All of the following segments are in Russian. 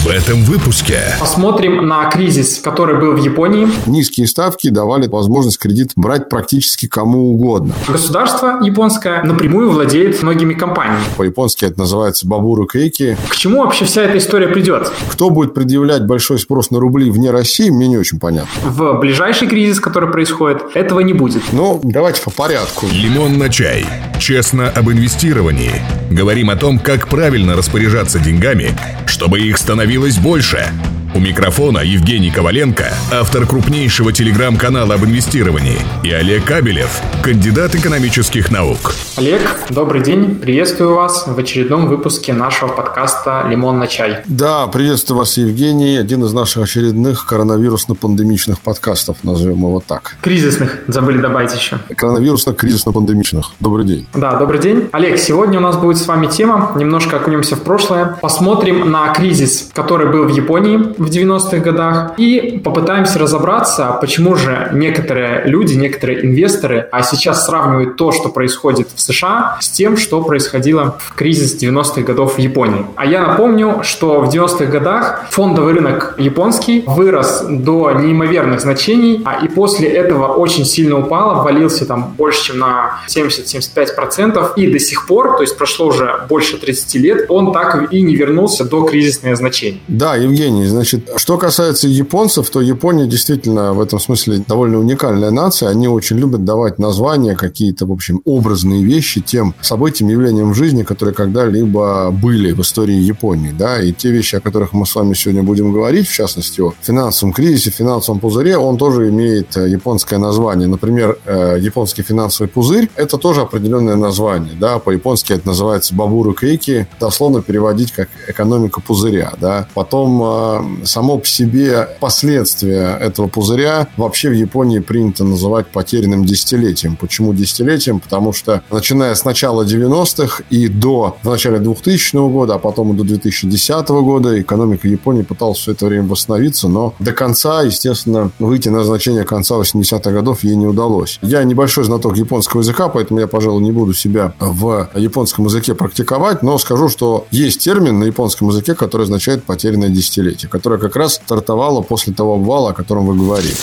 В этом выпуске посмотрим на кризис, который был в Японии. Низкие ставки давали возможность кредит брать практически кому угодно. Государство японское напрямую владеет многими компаниями. По-японски это называется бабуру кейки. К чему вообще вся эта история придет? Кто будет предъявлять большой спрос на рубли вне России, мне не очень понятно. В ближайший кризис, который происходит, этого не будет. Ну, давайте по порядку. «Лимон на чай». Честно об инвестировании. Говорим о том, как правильно распоряжаться деньгами, чтобы их становилось больше. У микрофона Евгений Коваленко, автор крупнейшего телеграм-канала об инвестировании, и Олег Кабелев, кандидат экономических наук. Олег, добрый день. Приветствую вас в очередном выпуске нашего подкаста «Лимон на чай». Да, приветствую вас, Евгений. Один из наших очередных коронавирусно-пандемичных подкастов, назовем его так. Кризисных, забыли добавить еще. Коронавирусно-кризисно-пандемичных. Добрый день. Да, добрый день. Олег, сегодня у нас будет с вами тема, немножко окунемся в прошлое. Посмотрим на кризис, который был в Японии в 90-х годах и попытаемся разобраться, почему же некоторые люди, некоторые инвесторы а сейчас сравнивают то, что происходит в США, с тем, что происходило в кризис 90-х годов в Японии. А я напомню, что в 90-х годах фондовый рынок японский вырос до неимоверных значений, а и после этого очень сильно упал, обвалился там больше, чем на 70-75%, и до сих пор, то есть прошло уже больше 30 лет, он так и не вернулся до кризисных значений. Да, Евгений, значит, Значит, что касается японцев, то Япония действительно в этом смысле довольно уникальная нация. Они очень любят давать названия, какие-то, в общем, образные вещи тем событиям, явлениям в жизни, которые когда-либо были в истории Японии. Да? И те вещи, о которых мы с вами сегодня будем говорить, в частности, о финансовом кризисе, финансовом пузыре, он тоже имеет э, японское название. Например, э, японский финансовый пузырь – это тоже определенное название. Да? По-японски это называется бабуру кейки, дословно переводить как экономика пузыря. Да? Потом э, само по себе последствия этого пузыря вообще в Японии принято называть потерянным десятилетием. Почему десятилетием? Потому что начиная с начала 90-х и до в начале 2000 года, а потом и до 2010 года экономика Японии пыталась все это время восстановиться, но до конца, естественно, выйти на значение конца 80-х годов ей не удалось. Я небольшой знаток японского языка, поэтому я, пожалуй, не буду себя в японском языке практиковать, но скажу, что есть термин на японском языке, который означает потерянное десятилетие, который которая как раз стартовала после того обвала, о котором вы говорите.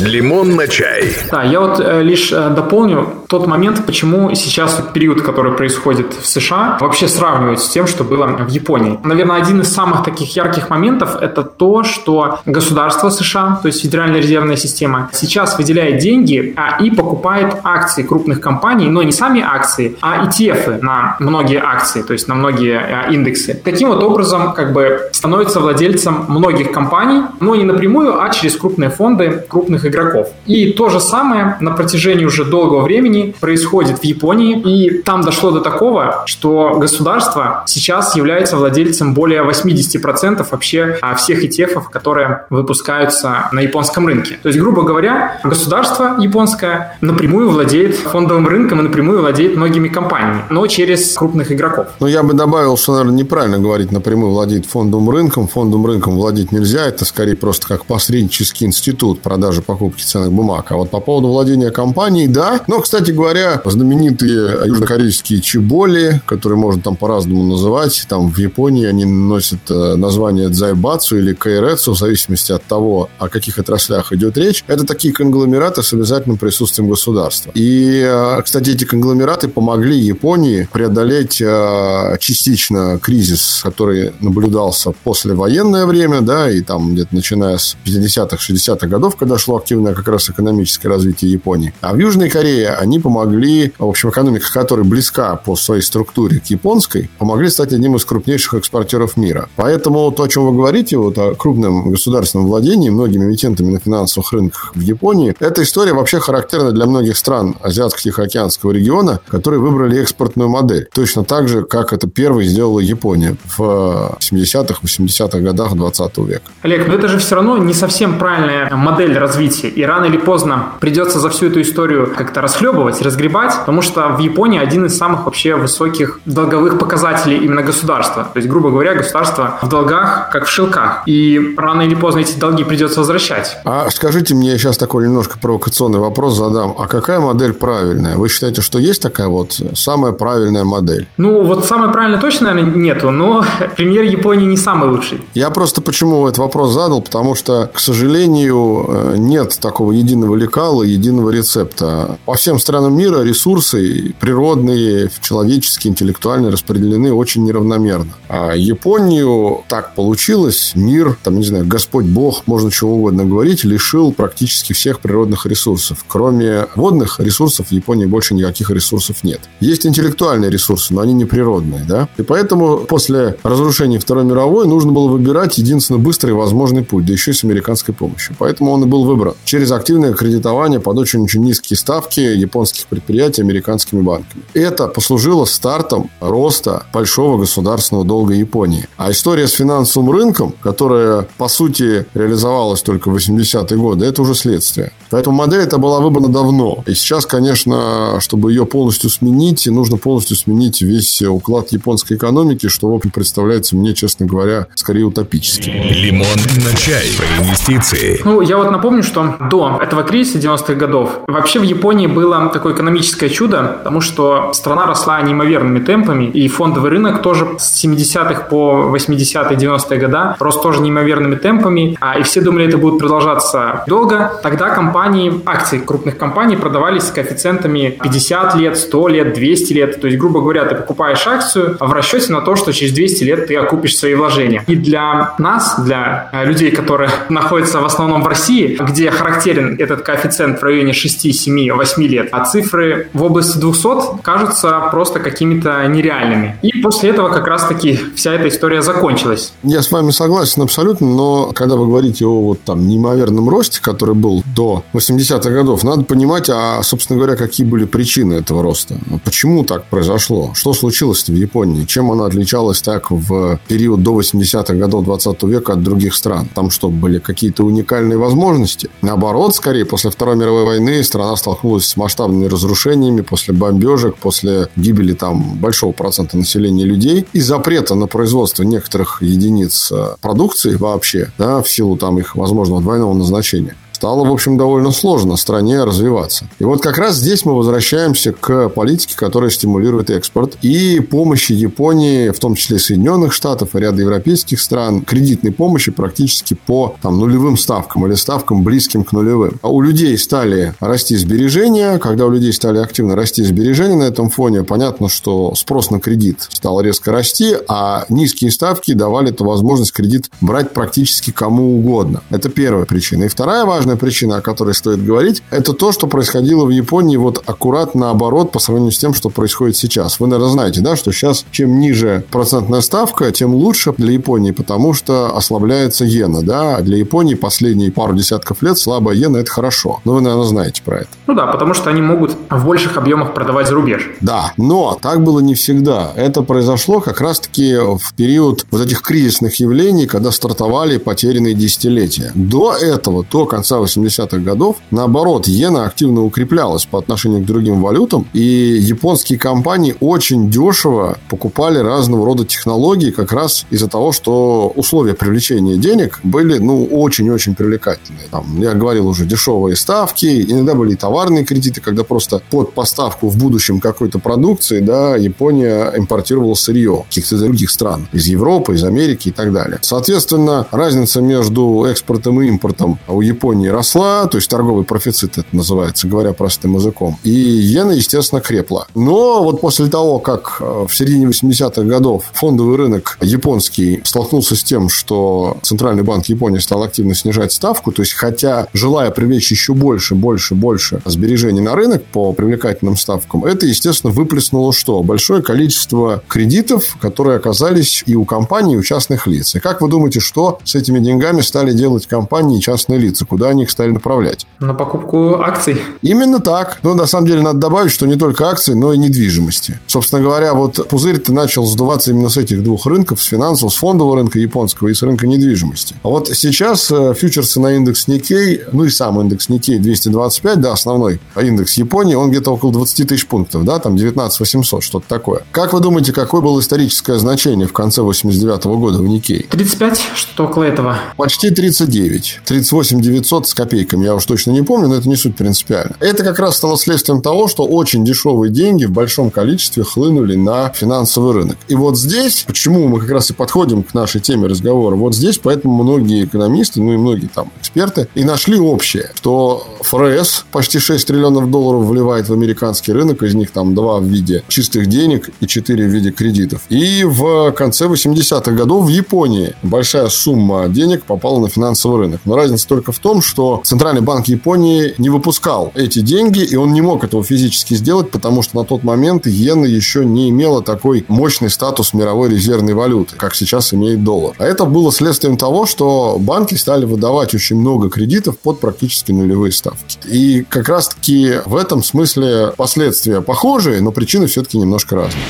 Лимон на чай. Да, я вот э, лишь э, дополню тот момент, почему сейчас вот период, который происходит в США, вообще сравнивают с тем, что было в Японии. Наверное, один из самых таких ярких моментов – это то, что государство США, то есть Федеральная резервная система, сейчас выделяет деньги а, и покупает акции крупных компаний, но не сами акции, а ETF на многие акции, то есть на многие а, индексы. Таким вот образом как бы становится владельцем многих многих компаний, но не напрямую, а через крупные фонды крупных игроков. И то же самое на протяжении уже долгого времени происходит в Японии. И там дошло до такого, что государство сейчас является владельцем более 80% вообще а, всех ETF, которые выпускаются на японском рынке. То есть, грубо говоря, государство японское напрямую владеет фондовым рынком и напрямую владеет многими компаниями, но через крупных игроков. Ну, я бы добавил, что, наверное, неправильно говорить напрямую владеет фондовым рынком. Фондовым рынком владеет владеть нельзя, это скорее просто как посреднический институт продажи покупки ценных бумаг. А вот по поводу владения компанией, да. Но, кстати говоря, знаменитые южнокорейские чеболи, которые можно там по-разному называть, там в Японии они носят э, название дзайбацу или кайрецу, в зависимости от того, о каких отраслях идет речь. Это такие конгломераты с обязательным присутствием государства. И, э, кстати, эти конгломераты помогли Японии преодолеть э, частично кризис, который наблюдался после военное время, да, да, и там где-то начиная с 50-х, 60-х годов, когда шло активное как раз экономическое развитие Японии. А в Южной Корее они помогли, в общем, экономика которой близка по своей структуре к японской, помогли стать одним из крупнейших экспортеров мира. Поэтому то, о чем вы говорите, вот о крупном государственном владении многими эмитентами на финансовых рынках в Японии, эта история вообще характерна для многих стран Азиатско-Тихоокеанского региона, которые выбрали экспортную модель. Точно так же, как это первой сделала Япония в 70-х, 80-х годах 20 века. Олег, но это же все равно не совсем правильная модель развития. И рано или поздно придется за всю эту историю как-то расхлебывать, разгребать, потому что в Японии один из самых вообще высоких долговых показателей именно государства. То есть, грубо говоря, государство в долгах, как в шелках. И рано или поздно эти долги придется возвращать. А скажите мне, я сейчас такой немножко провокационный вопрос задам. А какая модель правильная? Вы считаете, что есть такая вот самая правильная модель? Ну, вот самая правильная точно, наверное, нету, но премьер Японии не самый лучший. Я просто почему этот вопрос задал, потому что, к сожалению, э, нет такого единого лекала, единого рецепта. По всем странам мира ресурсы природные, человеческие, интеллектуальные распределены очень неравномерно. А Японию так получилось, мир, там, не знаю, Господь Бог, можно чего угодно говорить, лишил практически всех природных ресурсов. Кроме водных ресурсов в Японии больше никаких ресурсов нет. Есть интеллектуальные ресурсы, но они не природные, да? И поэтому после разрушения Второй мировой нужно было выбирать единственно быстрый и возможный путь, да еще и с американской помощью. Поэтому он и был выбран через активное кредитование под очень-очень низкие ставки японских предприятий американскими банками. Это послужило стартом роста большого государственного долга Японии. А история с финансовым рынком, которая, по сути, реализовалась только в 80-е годы, это уже следствие. Поэтому модель эта была выбрана давно. И сейчас, конечно, чтобы ее полностью сменить, нужно полностью сменить весь уклад японской экономики, что, в общем, представляется мне, честно говоря, скорее утопическим. Лимон на чай. Про инвестиции. Ну, я вот напомню, что до этого кризиса 90-х годов вообще в Японии было такое экономическое чудо, потому что страна росла неимоверными темпами, и фондовый рынок тоже с 70-х по 80-е, 90-е года рос тоже неимоверными темпами, а, и все думали, это будет продолжаться долго. Тогда компании, акции крупных компаний продавались с коэффициентами 50 лет, 100 лет, 200 лет. То есть, грубо говоря, ты покупаешь акцию в расчете на то, что через 200 лет ты окупишь свои вложения. И для нас, для э, людей, которые находятся в основном в России, где характерен этот коэффициент в районе 6, 7, 8 лет, а цифры в области 200 кажутся просто какими-то нереальными. И после этого как раз-таки вся эта история закончилась. Я с вами согласен абсолютно, но когда вы говорите о вот там неимоверном росте, который был до 80-х годов, надо понимать, а, собственно говоря, какие были причины этого роста. Почему так произошло? Что случилось в Японии? Чем она отличалась так в период до 80-х годов 20 века от других стран? Там что, были какие-то уникальные возможности? Наоборот, скорее, после Второй мировой войны страна столкнулась с масштабными разрушениями после бомбежек, после гибели там большого процента населения людей и запрета на производство некоторых единиц э, продукции вообще, да, в силу там их возможного двойного назначения стало, в общем, довольно сложно стране развиваться. И вот как раз здесь мы возвращаемся к политике, которая стимулирует экспорт и помощи Японии, в том числе Соединенных Штатов и ряда европейских стран, кредитной помощи практически по там, нулевым ставкам или ставкам близким к нулевым. А у людей стали расти сбережения. Когда у людей стали активно расти сбережения на этом фоне, понятно, что спрос на кредит стал резко расти, а низкие ставки давали эту возможность кредит брать практически кому угодно. Это первая причина. И вторая важная важная причина, о которой стоит говорить, это то, что происходило в Японии вот аккурат наоборот по сравнению с тем, что происходит сейчас. Вы, наверное, знаете, да, что сейчас чем ниже процентная ставка, тем лучше для Японии, потому что ослабляется иена, да, а для Японии последние пару десятков лет слабая иена – это хорошо. Но вы, наверное, знаете про это. Ну да, потому что они могут в больших объемах продавать за рубеж. Да, но так было не всегда. Это произошло как раз-таки в период вот этих кризисных явлений, когда стартовали потерянные десятилетия. До этого, до конца 80-х годов, наоборот, иена активно укреплялась по отношению к другим валютам, и японские компании очень дешево покупали разного рода технологии как раз из-за того, что условия привлечения денег были, ну, очень-очень привлекательные. Там, я говорил уже, дешевые ставки, иногда были и товарные кредиты, когда просто под поставку в будущем какой-то продукции, да, Япония импортировала сырье каких-то других стран, из Европы, из Америки и так далее. Соответственно, разница между экспортом и импортом у Японии росла, то есть торговый профицит это называется, говоря простым языком. И иена, естественно, крепла. Но вот после того, как э, в середине 80-х годов фондовый рынок японский столкнулся с тем, что Центральный банк Японии стал активно снижать ставку, то есть хотя желая привлечь еще больше, больше, больше сбережений на рынок по привлекательным ставкам, это, естественно, выплеснуло что? Большое количество кредитов, которые оказались и у компаний, и у частных лиц. И как вы думаете, что с этими деньгами стали делать компании и частные лица? Куда них стали направлять. На покупку акций? Именно так. Но на самом деле надо добавить, что не только акции, но и недвижимости. Собственно говоря, вот пузырь-то начал сдуваться именно с этих двух рынков, с финансового, с фондового рынка японского и с рынка недвижимости. А вот сейчас э, фьючерсы на индекс Никей, ну и сам индекс Никей 225, да, основной индекс Японии, он где-то около 20 тысяч пунктов, да, там 19 800, что-то такое. Как вы думаете, какое было историческое значение в конце 89 года в Никей? 35, что около этого? Почти 39. 38 900 с копейками, я уж точно не помню, но это не суть принципиально. Это как раз стало следствием того, что очень дешевые деньги в большом количестве хлынули на финансовый рынок. И вот здесь, почему мы как раз и подходим к нашей теме разговора, вот здесь поэтому многие экономисты, ну и многие там эксперты, и нашли общее, что ФРС почти 6 триллионов долларов вливает в американский рынок, из них там 2 в виде чистых денег и 4 в виде кредитов. И в конце 80-х годов в Японии большая сумма денег попала на финансовый рынок. Но разница только в том, что Центральный банк Японии не выпускал эти деньги, и он не мог этого физически сделать, потому что на тот момент иена еще не имела такой мощный статус мировой резервной валюты, как сейчас имеет доллар. А это было следствием того, что банки стали выдавать очень много кредитов под практически нулевые ставки. И как раз-таки в этом смысле последствия похожие, но причины все-таки немножко разные.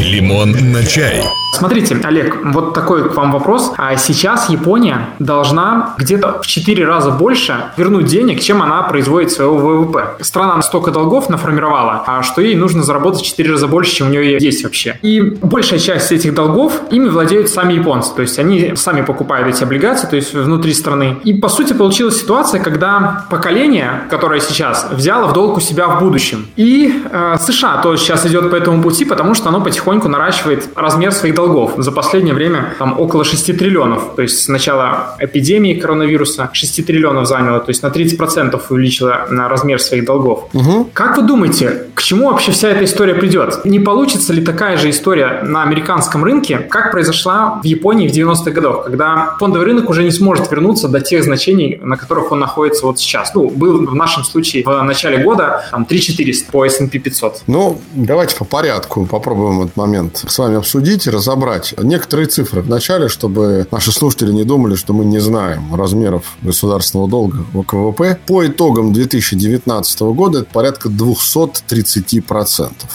Лимон на чай. Смотрите, Олег, вот такой к вам вопрос. А сейчас Япония должна где-то в 4 раза больше вернуть денег, чем она производит своего ВВП. Страна столько долгов наформировала, а что ей нужно заработать в 4 раза больше, чем у нее есть вообще. И большая часть этих долгов ими владеют сами японцы. То есть они сами покупают эти облигации, то есть внутри страны. И по сути получилась ситуация, когда поколение, которое сейчас взяло в долг у себя в будущем. И э, США тоже сейчас идет по этому пути, потому что оно потихоньку наращивает размер своих долгов. За последнее время там около 6 триллионов. То есть с начала эпидемии коронавируса 6 триллионов заняло. То есть на 30% увеличило на размер своих долгов. Угу. Как вы думаете, к чему вообще вся эта история придет? Не получится ли такая же история на американском рынке, как произошла в Японии в 90-х годах, когда фондовый рынок уже не сможет вернуться до тех значений, на которых он находится вот сейчас? Ну, был в нашем случае в начале года там 3400 по S&P 500. Ну, давайте по порядку попробуем этот момент с вами обсудить и разобрать некоторые цифры в начале, чтобы наши слушатели не думали, что мы не знаем размеров государственного долга в КВП. По итогам 2019 года это порядка 230%.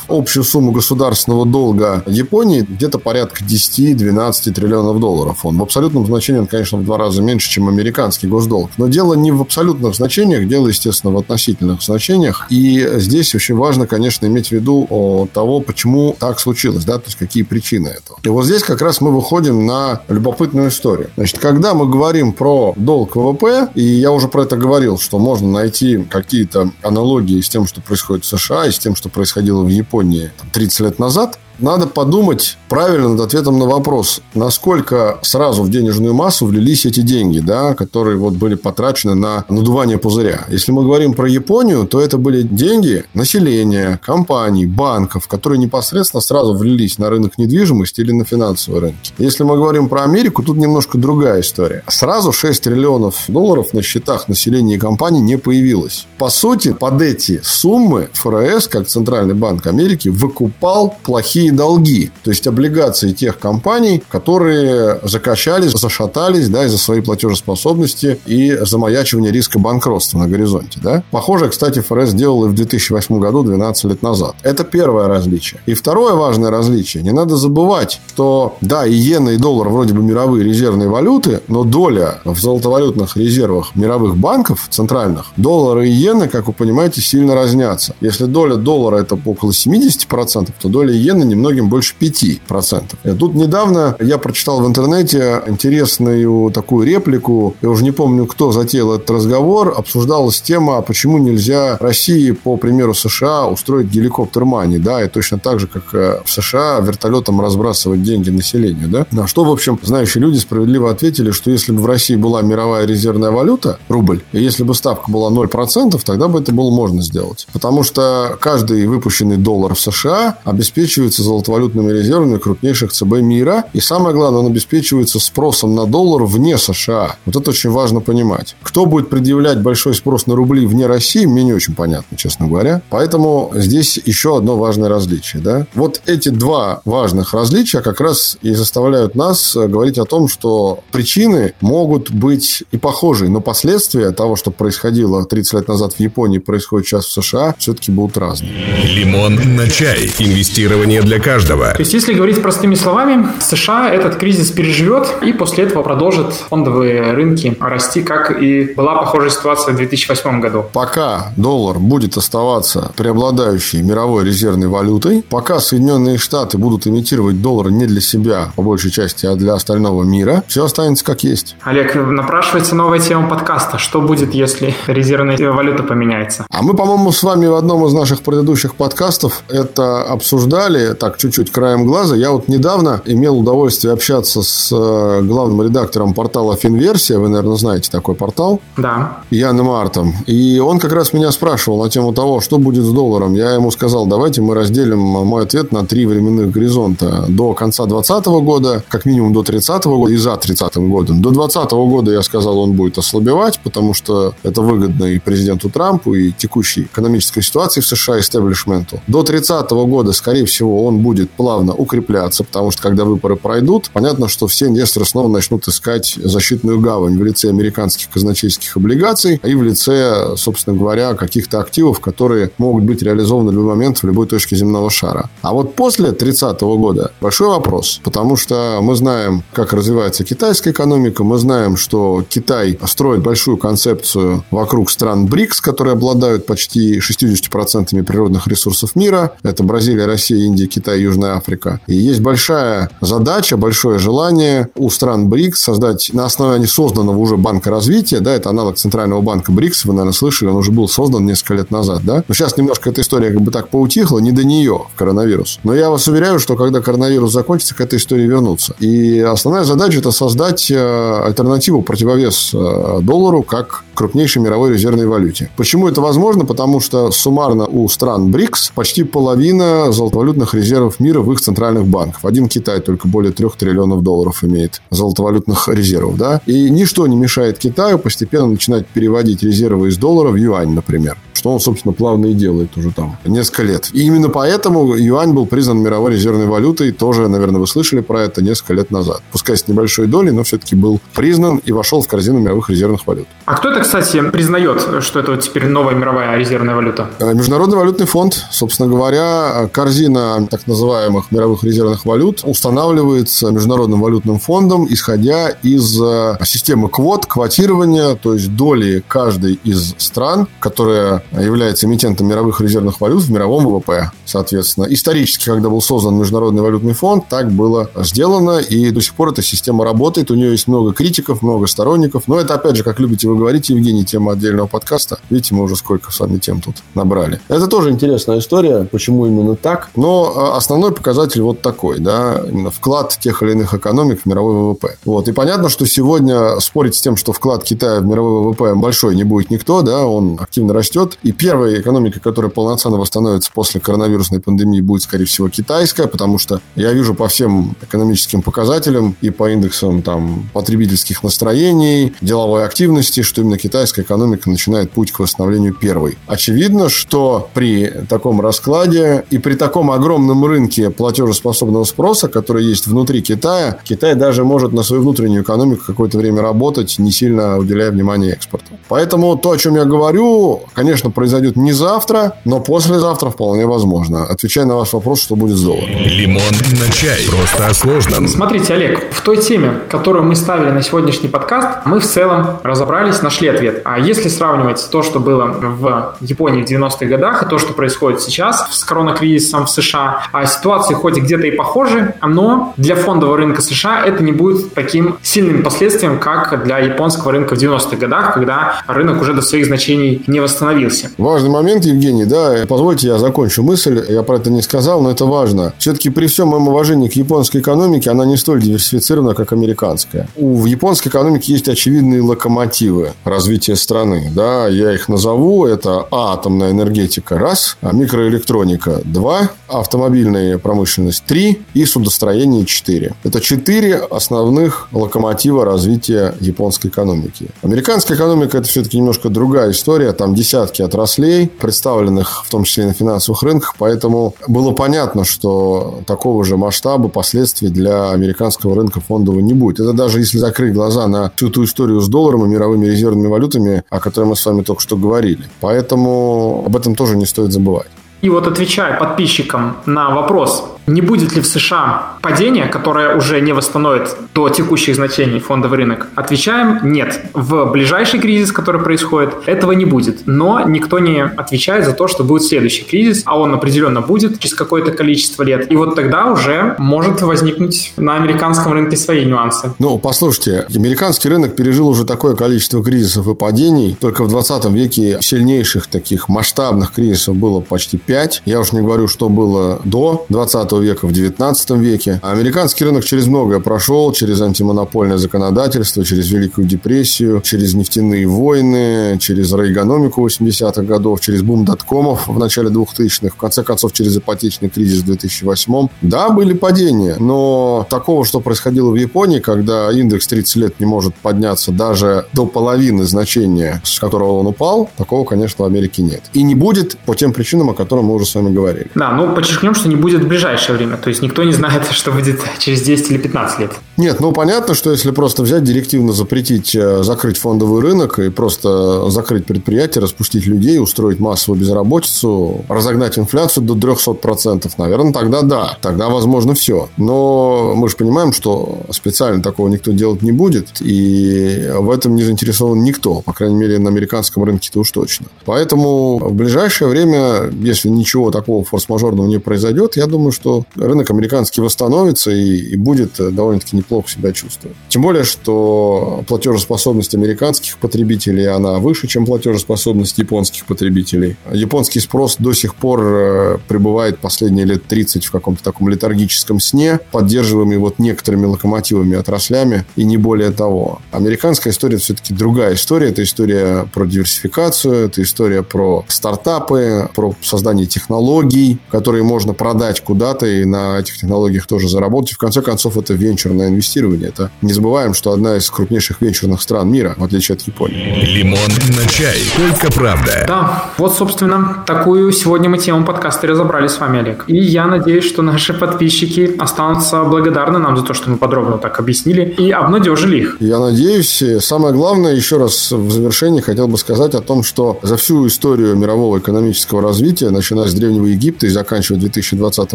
Общую сумму государственного долга Японии где-то порядка 10-12 триллионов долларов. Он в абсолютном значении, он, конечно, в два раза меньше, чем американский госдолг. Но дело не в абсолютных значениях, дело, естественно, в относительных значениях. И здесь очень важно, конечно, иметь в виду того, почему так случилось, да, то есть какие причины этого. И вот здесь как раз мы выходим на любопытную историю. Значит, когда мы говорим про долг ВВП, и я уже про это говорил, что можно найти какие-то аналогии с тем, что происходит в США, и с тем, что происходило в Японии 30 лет назад, надо подумать правильно над ответом на вопрос, насколько сразу в денежную массу влились эти деньги, да, которые вот были потрачены на надувание пузыря. Если мы говорим про Японию, то это были деньги населения, компаний, банков, которые непосредственно сразу влились на рынок недвижимости или на финансовые рынки. Если мы говорим про Америку, тут немножко другая история. Сразу 6 триллионов долларов на счетах населения и компаний не появилось. По сути, под эти суммы ФРС, как Центральный банк Америки, выкупал плохие плохие долги, то есть облигации тех компаний, которые закачались, зашатались да, из-за своей платежеспособности и замаячивания риска банкротства на горизонте. Да? Похоже, кстати, ФРС сделал и в 2008 году, 12 лет назад. Это первое различие. И второе важное различие. Не надо забывать, что да, и иена, и доллар вроде бы мировые резервные валюты, но доля в золотовалютных резервах мировых банков центральных, доллары и иены, как вы понимаете, сильно разнятся. Если доля доллара это около 70%, то доля иены не многим больше 5%. И тут недавно я прочитал в интернете интересную такую реплику, я уже не помню, кто затеял этот разговор, обсуждалась тема, почему нельзя России, по примеру США, устроить геликоптер мани, да, и точно так же, как э, в США, вертолетом разбрасывать деньги населению, да. На что, в общем, знающие люди справедливо ответили, что если бы в России была мировая резервная валюта, рубль, и если бы ставка была 0%, тогда бы это было можно сделать. Потому что каждый выпущенный доллар в США обеспечивается золотовалютными резервами крупнейших ЦБ мира. И самое главное, он обеспечивается спросом на доллар вне США. Вот это очень важно понимать. Кто будет предъявлять большой спрос на рубли вне России, мне не очень понятно, честно говоря. Поэтому здесь еще одно важное различие. Да? Вот эти два важных различия как раз и заставляют нас говорить о том, что причины могут быть и похожие, но последствия того, что происходило 30 лет назад в Японии, происходит сейчас в США, все-таки будут разные. Лимон на чай. Инвестирование для каждого. То есть, если говорить простыми словами, США этот кризис переживет и после этого продолжит фондовые рынки расти, как и была похожая ситуация в 2008 году. Пока доллар будет оставаться преобладающей мировой резервной валютой, пока Соединенные Штаты будут имитировать доллар не для себя, по большей части, а для остального мира, все останется как есть. Олег, напрашивается новая тема подкаста. Что будет, если резервная валюта поменяется? А мы, по-моему, с вами в одном из наших предыдущих подкастов это обсуждали, так, чуть-чуть краем глаза. Я вот недавно имел удовольствие общаться с э, главным редактором портала Финверсия. Вы, наверное, знаете такой портал. Да. Яном Артом. И он как раз меня спрашивал на тему того, что будет с долларом. Я ему сказал, давайте мы разделим мой ответ на три временных горизонта. До конца 2020 года, как минимум до 30 года и за 30 годом. До 2020 года, я сказал, он будет ослабевать, потому что это выгодно и президенту Трампу, и текущей экономической ситуации в США, истеблишменту. До 30 года, скорее всего, он будет плавно укрепляться, потому что когда выборы пройдут, понятно, что все инвесторы снова начнут искать защитную гавань в лице американских казначейских облигаций и в лице, собственно говоря, каких-то активов, которые могут быть реализованы в любой момент в любой точке земного шара. А вот после 30 года большой вопрос, потому что мы знаем, как развивается китайская экономика, мы знаем, что Китай строит большую концепцию вокруг стран БРИКС, которые обладают почти 60% природных ресурсов мира. Это Бразилия, Россия, Индия, Китай, Южная Африка. И есть большая задача, большое желание у стран БРИКС создать на основании созданного уже банка развития, да, это аналог Центрального банка БРИКС, вы, наверное, слышали, он уже был создан несколько лет назад, да. Но сейчас немножко эта история как бы так поутихла, не до нее, коронавирус. Но я вас уверяю, что когда коронавирус закончится, к этой истории вернутся. И основная задача – это создать э, альтернативу, противовес э, доллару, как крупнейшей мировой резервной валюте. Почему это возможно? Потому что суммарно у стран БРИКС почти половина золотовалютных резервов мира в их центральных банках. Один Китай только более трех триллионов долларов имеет золотовалютных резервов. Да? И ничто не мешает Китаю постепенно начинать переводить резервы из доллара в юань, например что он, собственно, плавно и делает уже там несколько лет. И именно поэтому юань был признан мировой резервной валютой, тоже, наверное, вы слышали про это несколько лет назад. Пускай с небольшой долей, но все-таки был признан и вошел в корзину мировых резервных валют. А кто это, кстати, признает, что это вот теперь новая мировая резервная валюта? Э, Международный валютный фонд, собственно говоря, корзина так называемых мировых резервных валют устанавливается Международным валютным фондом, исходя из э, системы квот, квотирования, то есть доли каждой из стран, которая является эмитентом мировых резервных валют в мировом ВВП, соответственно. Исторически, когда был создан Международный валютный фонд, так было сделано, и до сих пор эта система работает. У нее есть много критиков, много сторонников. Но это, опять же, как любите вы говорите, Евгений, тема отдельного подкаста. Видите, мы уже сколько с вами тем тут набрали. Это тоже интересная история, почему именно так. Но а, основной показатель вот такой, да, именно вклад тех или иных экономик в мировой ВВП. Вот. И понятно, что сегодня спорить с тем, что вклад Китая в мировой ВВП большой не будет никто, да, он активно растет. И первая экономика, которая полноценно восстановится после коронавирусной пандемии, будет, скорее всего, китайская, потому что я вижу по всем экономическим показателям и по индексам там, потребительских настроений, деловой активности, что именно китайская экономика начинает путь к восстановлению первой. Очевидно, что при таком раскладе и при таком огромном рынке платежеспособного спроса, который есть внутри Китая, Китай даже может на свою внутреннюю экономику какое-то время работать, не сильно уделяя внимание экспорту. Поэтому то, о чем я говорю, конечно, произойдет не завтра, но послезавтра вполне возможно. Отвечая на ваш вопрос, что будет с долларом. Лимон на чай. Просто о сложном. Смотрите, Олег, в той теме, которую мы ставили на сегодняшний подкаст, мы в целом разобрались, нашли ответ. А если сравнивать то, что было в Японии в 90-х годах, и то, что происходит сейчас с коронакризисом в США, а ситуации хоть где-то и похожи, но для фондового рынка США это не будет таким сильным последствием, как для японского рынка в 90-х годах, когда рынок уже до своих значений не восстановился. Важный момент, Евгений, да, позвольте я закончу мысль, я про это не сказал, но это важно. Все-таки при всем моем уважении к японской экономике, она не столь диверсифицирована, как американская. У японской экономики есть очевидные локомотивы развития страны, да, я их назову, это атомная энергетика, раз, а микроэлектроника, два, автомобильная промышленность, три и судостроение, четыре. Это четыре основных локомотива развития японской экономики. Американская экономика – это все-таки немножко другая история, там десятки отраслей, представленных в том числе и на финансовых рынках, поэтому было понятно, что такого же масштаба последствий для американского рынка фондового не будет. Это даже если закрыть глаза на всю ту историю с долларом и мировыми резервными валютами, о которой мы с вами только что говорили. Поэтому об этом тоже не стоит забывать. И вот отвечая подписчикам на вопрос, не будет ли в США падения, которое уже не восстановит до текущих значений фондовый рынок? Отвечаем – нет. В ближайший кризис, который происходит, этого не будет. Но никто не отвечает за то, что будет следующий кризис, а он определенно будет через какое-то количество лет. И вот тогда уже может возникнуть на американском рынке свои нюансы. Ну, послушайте, американский рынок пережил уже такое количество кризисов и падений. Только в 20 веке сильнейших таких масштабных кризисов было почти 5. Я уж не говорю, что было до 20 века, в 19 веке. Американский рынок через многое прошел, через антимонопольное законодательство, через Великую депрессию, через нефтяные войны, через рейгономику 80-х годов, через бум доткомов в начале 2000-х, в конце концов, через ипотечный кризис в 2008 Да, были падения, но такого, что происходило в Японии, когда индекс 30 лет не может подняться даже до половины значения, с которого он упал, такого, конечно, в Америке нет. И не будет по тем причинам, о которых мы уже с вами говорили. Да, ну подчеркнем, что не будет в ближайшее ближайшее время. То есть никто не знает, что будет через 10 или 15 лет. Нет, ну понятно, что если просто взять директивно запретить, э, закрыть фондовый рынок и просто закрыть предприятие, распустить людей, устроить массовую безработицу, разогнать инфляцию до 300%, наверное, тогда да, тогда возможно все. Но мы же понимаем, что специально такого никто делать не будет, и в этом не заинтересован никто, по крайней мере, на американском рынке-то уж точно. Поэтому в ближайшее время, если ничего такого форс-мажорного не произойдет, я думаю, что рынок американский восстановится и, и будет довольно-таки неплохо себя чувствовать. Тем более, что платежеспособность американских потребителей, она выше, чем платежеспособность японских потребителей. Японский спрос до сих пор э, пребывает последние лет 30 в каком-то таком летаргическом сне, поддерживаемый вот некоторыми локомотивами, отраслями, и не более того. Американская история все-таки другая история. Это история про диверсификацию, это история про стартапы, про создание технологий, которые можно продать куда-то и на этих технологиях тоже заработать. в конце концов, это венчурное инвестирование. Это не забываем, что одна из крупнейших венчурных стран мира, в отличие от Японии. Лимон на чай. Только правда. Да, вот, собственно, такую сегодня мы тему подкаста разобрали с вами, Олег. И я надеюсь, что наши подписчики останутся благодарны нам за то, что мы подробно так объяснили и обнадежили их. Я надеюсь. Самое главное, еще раз в завершении хотел бы сказать о том, что за всю историю мирового экономического развития, начиная с Древнего Египта и заканчивая 2020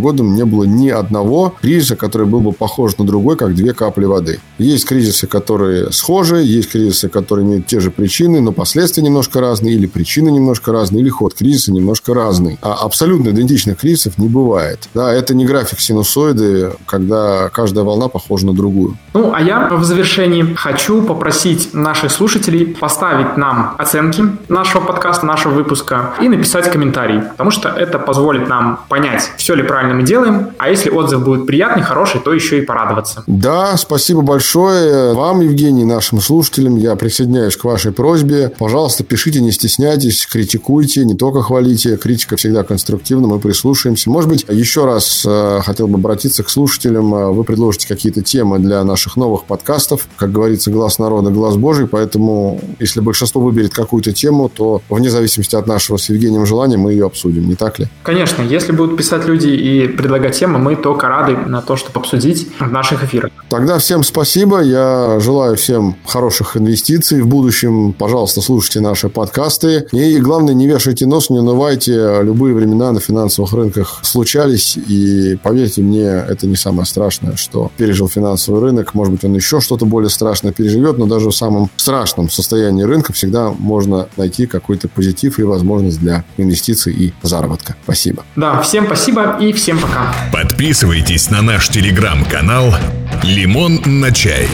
годом, не было ни одного кризиса, который был бы похож на другой, как две капли воды. Есть кризисы, которые схожи, есть кризисы, которые имеют те же причины, но последствия немножко разные, или причины немножко разные, или ход кризиса немножко разный. А абсолютно идентичных кризисов не бывает. Да, это не график синусоиды, когда каждая волна похожа на другую. Ну, а я в завершении хочу попросить наших слушателей поставить нам оценки нашего подкаста, нашего выпуска и написать комментарий, потому что это позволит нам понять, все ли правильно мы делаем, а если отзыв будет приятный, хороший, то еще и порадоваться. Да, спасибо большое вам, Евгений, нашим слушателям. Я присоединяюсь к вашей просьбе. Пожалуйста, пишите, не стесняйтесь, критикуйте, не только хвалите. Критика всегда конструктивна, мы прислушаемся. Может быть, еще раз э, хотел бы обратиться к слушателям. Э, вы предложите какие-то темы для наших новых подкастов. Как говорится, глаз народа, глаз Божий. Поэтому, если большинство выберет какую-то тему, то вне зависимости от нашего с Евгением желания мы ее обсудим, не так ли? Конечно, если будут писать люди и предлагать темы, мы только рады на то, чтобы обсудить в наших эфирах. Тогда всем спасибо. Я желаю всем хороших инвестиций в будущем. Пожалуйста, слушайте наши подкасты. И главное, не вешайте нос, не унывайте. Любые времена на финансовых рынках случались. И поверьте мне, это не самое страшное, что пережил финансовый рынок. Может быть, он еще что-то более страшное переживет, но даже в самом страшном состоянии рынка всегда можно найти какой-то позитив и возможность для инвестиций и заработка. Спасибо. Да, всем спасибо и всем пока. Подписывайтесь на наш телеграм-канал «Лимон на чай».